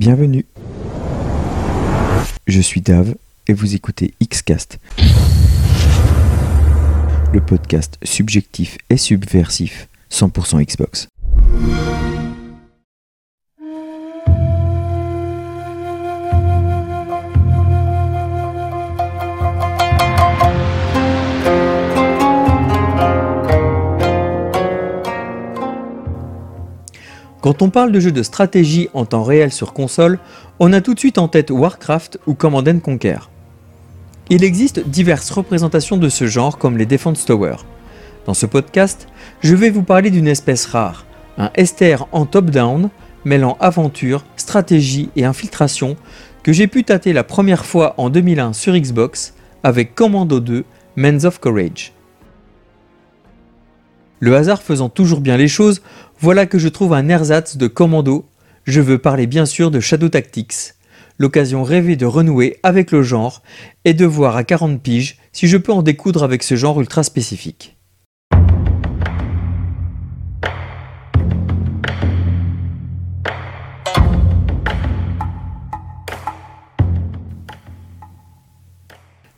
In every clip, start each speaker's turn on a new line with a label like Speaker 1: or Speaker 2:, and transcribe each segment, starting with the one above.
Speaker 1: Bienvenue. Je suis Dave et vous écoutez Xcast. Le podcast subjectif et subversif 100% Xbox. Quand on parle de jeux de stratégie en temps réel sur console, on a tout de suite en tête Warcraft ou Command Conquer. Il existe diverses représentations de ce genre comme les Defense Tower. Dans ce podcast, je vais vous parler d'une espèce rare, un STR en top-down mêlant aventure, stratégie et infiltration que j'ai pu tâter la première fois en 2001 sur Xbox avec Commando 2 Men of Courage. Le hasard faisant toujours bien les choses, voilà que je trouve un ersatz de commando. Je veux parler bien sûr de Shadow Tactics. L'occasion rêvée de renouer avec le genre et de voir à 40 piges si je peux en découdre avec ce genre ultra spécifique.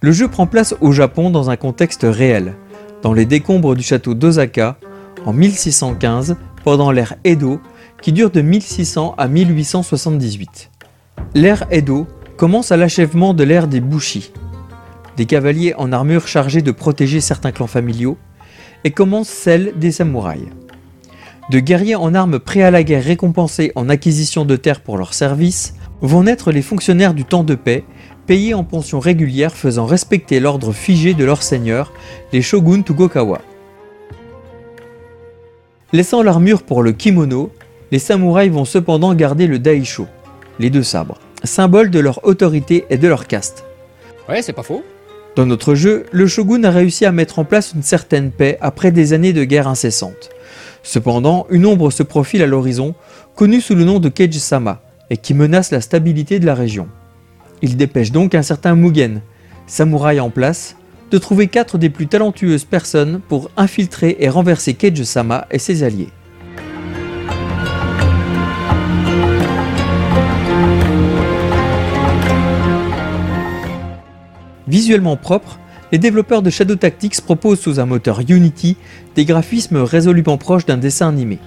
Speaker 1: Le jeu prend place au Japon dans un contexte réel, dans les décombres du château d'Osaka, en 1615 pendant l'ère Edo qui dure de 1600 à 1878. L'ère Edo commence à l'achèvement de l'ère des Bushi, des cavaliers en armure chargés de protéger certains clans familiaux, et commence celle des samouraïs. De guerriers en armes prêts à la guerre récompensés en acquisition de terres pour leur service, vont naître les fonctionnaires du temps de paix, payés en pension régulière faisant respecter l'ordre figé de leur seigneur, les shoguns Tokugawa. Laissant l'armure pour le kimono, les samouraïs vont cependant garder le daisho, les deux sabres, symbole de leur autorité et de leur caste.
Speaker 2: Ouais, c'est pas faux.
Speaker 1: Dans notre jeu, le shogun a réussi à mettre en place une certaine paix après des années de guerre incessante. Cependant, une ombre se profile à l'horizon, connue sous le nom de Keiji-sama, et qui menace la stabilité de la région. Il dépêche donc un certain Mugen, samouraï en place, de trouver quatre des plus talentueuses personnes pour infiltrer et renverser Keiji-sama et ses alliés. Visuellement propre, les développeurs de Shadow Tactics proposent sous un moteur Unity des graphismes résolument proches d'un dessin animé.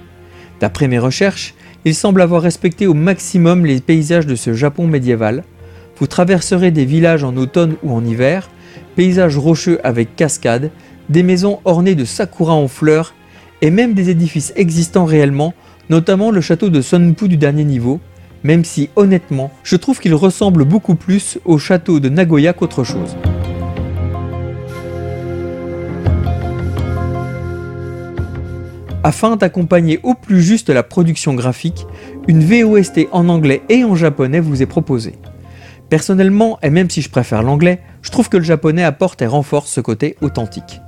Speaker 1: D'après mes recherches, il semble avoir respecté au maximum les paysages de ce Japon médiéval. Vous traverserez des villages en automne ou en hiver, paysages rocheux avec cascades, des maisons ornées de sakura en fleurs et même des édifices existants réellement, notamment le château de Sonpu du dernier niveau, même si honnêtement, je trouve qu'il ressemble beaucoup plus au château de Nagoya qu'autre chose. Afin d'accompagner au plus juste la production graphique, une VOST en anglais et en japonais vous est proposée. Personnellement, et même si je préfère l'anglais, je trouve que le japonais apporte et renforce ce côté authentique.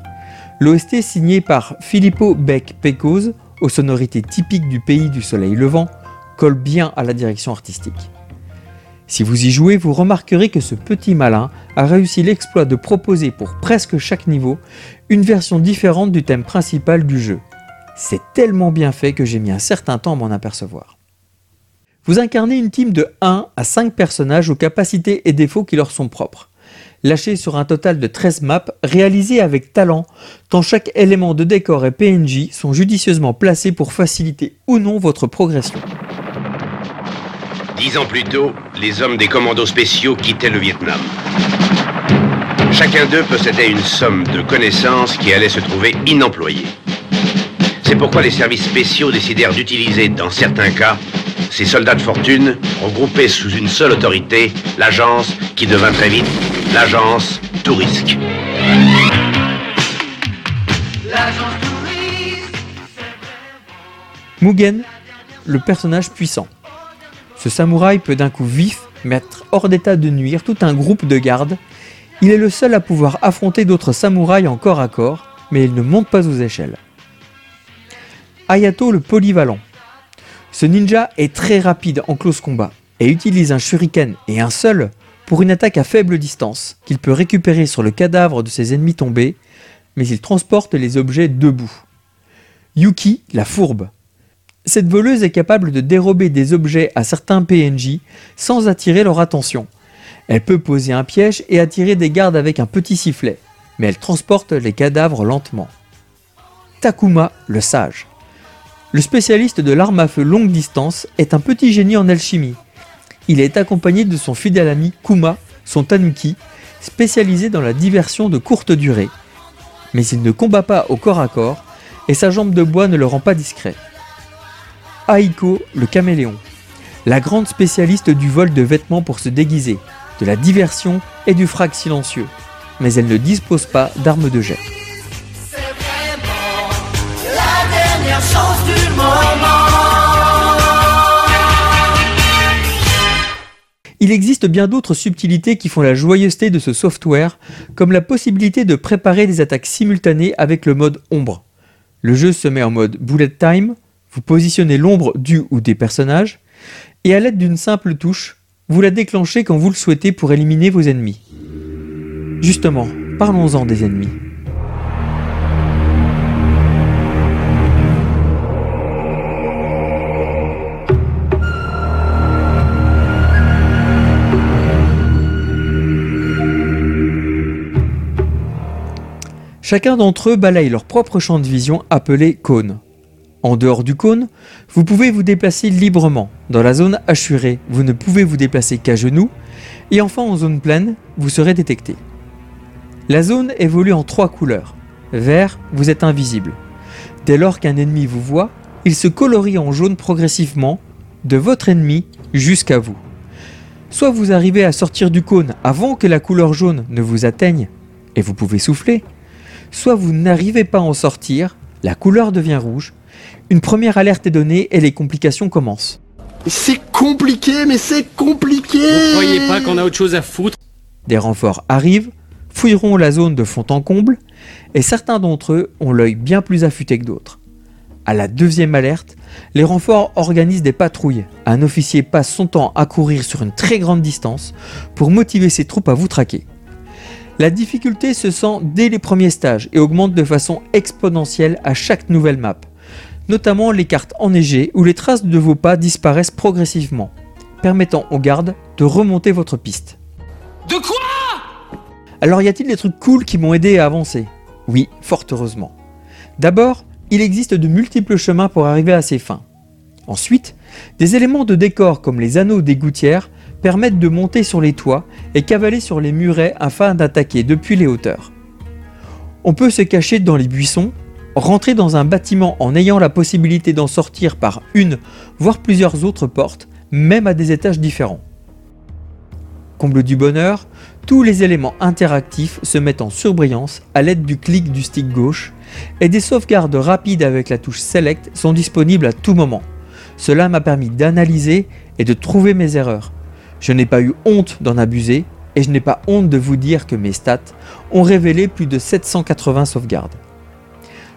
Speaker 1: L'OST signé par Filippo Beck Pecos, aux sonorités typiques du pays du soleil levant, colle bien à la direction artistique. Si vous y jouez, vous remarquerez que ce petit malin a réussi l'exploit de proposer pour presque chaque niveau une version différente du thème principal du jeu. C'est tellement bien fait que j'ai mis un certain temps à m'en apercevoir. Vous incarnez une team de 1 à 5 personnages aux capacités et défauts qui leur sont propres. Lâchés sur un total de 13 maps réalisées avec talent, tant chaque élément de décor et PNJ sont judicieusement placés pour faciliter ou non votre progression.
Speaker 3: Dix ans plus tôt, les hommes des commandos spéciaux quittaient le Vietnam. Chacun d'eux possédait une somme de connaissances qui allait se trouver inemployée. C'est pourquoi les services spéciaux décidèrent d'utiliser, dans certains cas, ces soldats de fortune, regroupés sous une seule autorité, l'agence qui devint très vite l'agence Tourisque.
Speaker 1: Mugen, le personnage puissant. Ce samouraï peut d'un coup vif mettre hors d'état de nuire tout un groupe de gardes. Il est le seul à pouvoir affronter d'autres samouraïs en corps à corps, mais il ne monte pas aux échelles. Ayato le polyvalent. Ce ninja est très rapide en close combat et utilise un shuriken et un seul pour une attaque à faible distance qu'il peut récupérer sur le cadavre de ses ennemis tombés, mais il transporte les objets debout. Yuki, la fourbe. Cette voleuse est capable de dérober des objets à certains PNJ sans attirer leur attention. Elle peut poser un piège et attirer des gardes avec un petit sifflet, mais elle transporte les cadavres lentement. Takuma le sage. Le spécialiste de l'arme à feu longue distance est un petit génie en alchimie. Il est accompagné de son fidèle ami Kuma, son tanuki, spécialisé dans la diversion de courte durée. Mais il ne combat pas au corps à corps et sa jambe de bois ne le rend pas discret. Aiko, le caméléon, la grande spécialiste du vol de vêtements pour se déguiser, de la diversion et du frac silencieux, mais elle ne dispose pas d'armes de jet. Il existe bien d'autres subtilités qui font la joyeuseté de ce software, comme la possibilité de préparer des attaques simultanées avec le mode ombre. Le jeu se met en mode bullet time, vous positionnez l'ombre du ou des personnages, et à l'aide d'une simple touche, vous la déclenchez quand vous le souhaitez pour éliminer vos ennemis. Justement, parlons-en des ennemis. Chacun d'entre eux balaye leur propre champ de vision appelé cône. En dehors du cône, vous pouvez vous déplacer librement. Dans la zone assurée, vous ne pouvez vous déplacer qu'à genoux. Et enfin en zone pleine, vous serez détecté. La zone évolue en trois couleurs. Vert, vous êtes invisible. Dès lors qu'un ennemi vous voit, il se colorie en jaune progressivement, de votre ennemi jusqu'à vous. Soit vous arrivez à sortir du cône avant que la couleur jaune ne vous atteigne, et vous pouvez souffler, soit vous n'arrivez pas à en sortir, la couleur devient rouge, une première alerte est donnée et les complications commencent.
Speaker 2: C'est compliqué, mais c'est compliqué
Speaker 4: Vous croyez pas qu'on a autre chose à foutre?
Speaker 1: Des renforts arrivent, fouilleront la zone de fond en comble, et certains d'entre eux ont l'œil bien plus affûté que d'autres. À la deuxième alerte, les renforts organisent des patrouilles. Un officier passe son temps à courir sur une très grande distance pour motiver ses troupes à vous traquer. La difficulté se sent dès les premiers stages et augmente de façon exponentielle à chaque nouvelle map, notamment les cartes enneigées où les traces de vos pas disparaissent progressivement, permettant aux gardes de remonter votre piste.
Speaker 4: De quoi?
Speaker 1: Alors y a-t-il des trucs cool qui m'ont aidé à avancer? Oui, fort heureusement. D'abord, il existe de multiples chemins pour arriver à ses fins. Ensuite, des éléments de décor comme les anneaux des gouttières permettent de monter sur les toits et cavaler sur les murets afin d'attaquer depuis les hauteurs. On peut se cacher dans les buissons, rentrer dans un bâtiment en ayant la possibilité d'en sortir par une, voire plusieurs autres portes, même à des étages différents. Comble du bonheur, tous les éléments interactifs se mettent en surbrillance à l'aide du clic du stick gauche et des sauvegardes rapides avec la touche Select sont disponibles à tout moment. Cela m'a permis d'analyser et de trouver mes erreurs, je n'ai pas eu honte d'en abuser et je n'ai pas honte de vous dire que mes stats ont révélé plus de 780 sauvegardes.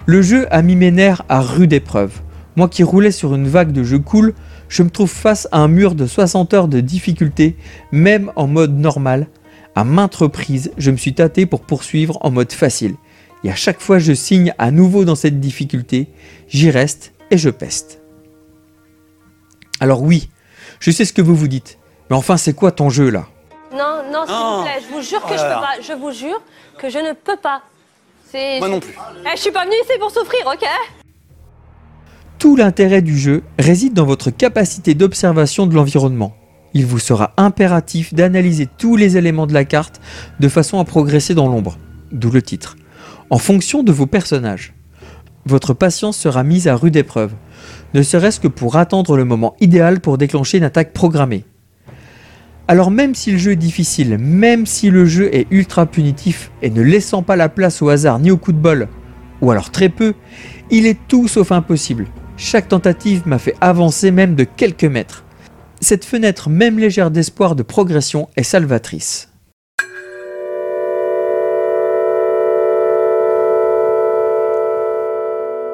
Speaker 1: Le jeu a mis mes nerfs à rude épreuve. Moi qui roulais sur une vague de jeux cool, je me trouve face à un mur de 60 heures de difficulté, même en mode normal. À maintes reprises, je me suis tâté pour poursuivre en mode facile. Et à chaque fois je signe à nouveau dans cette difficulté, j'y reste et je peste. Alors oui, je sais ce que vous vous dites. Mais enfin, c'est quoi ton jeu là?
Speaker 5: Non, non, s'il vous plaît, je vous jure que je peux pas. Je vous jure que je ne peux pas.
Speaker 2: C'est. Moi non plus.
Speaker 5: Eh, je suis pas venu ici pour souffrir, ok?
Speaker 1: Tout l'intérêt du jeu réside dans votre capacité d'observation de l'environnement. Il vous sera impératif d'analyser tous les éléments de la carte de façon à progresser dans l'ombre, d'où le titre, en fonction de vos personnages. Votre patience sera mise à rude épreuve, ne serait-ce que pour attendre le moment idéal pour déclencher une attaque programmée. Alors même si le jeu est difficile, même si le jeu est ultra punitif et ne laissant pas la place au hasard ni au coup de bol, ou alors très peu, il est tout sauf impossible. Chaque tentative m'a fait avancer même de quelques mètres. Cette fenêtre même légère d'espoir de progression est salvatrice.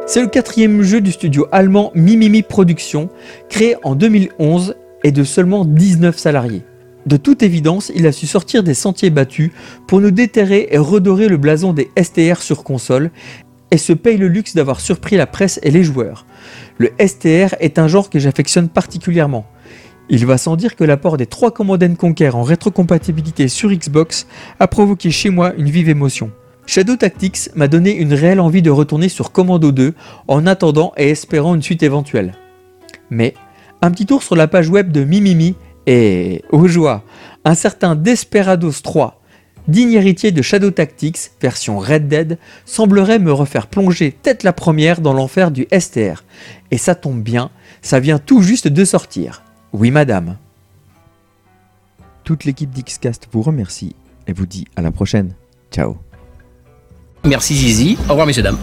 Speaker 1: C'est le quatrième jeu du studio allemand Mimimi Productions, créé en 2011 et de seulement 19 salariés. De toute évidence, il a su sortir des sentiers battus pour nous déterrer et redorer le blason des STR sur console, et se paye le luxe d'avoir surpris la presse et les joueurs. Le STR est un genre que j'affectionne particulièrement. Il va sans dire que l'apport des trois Command Conquer en rétrocompatibilité sur Xbox a provoqué chez moi une vive émotion. Shadow Tactics m'a donné une réelle envie de retourner sur Commando 2 en attendant et espérant une suite éventuelle. Mais un petit tour sur la page web de Mimimi et, aux joie, un certain Desperados 3, digne héritier de Shadow Tactics, version Red Dead, semblerait me refaire plonger tête la première dans l'enfer du STR. Et ça tombe bien, ça vient tout juste de sortir. Oui madame.
Speaker 6: Toute l'équipe d'Xcast vous remercie et vous dit à la prochaine. Ciao.
Speaker 7: Merci Zizi. Au revoir messieurs dames.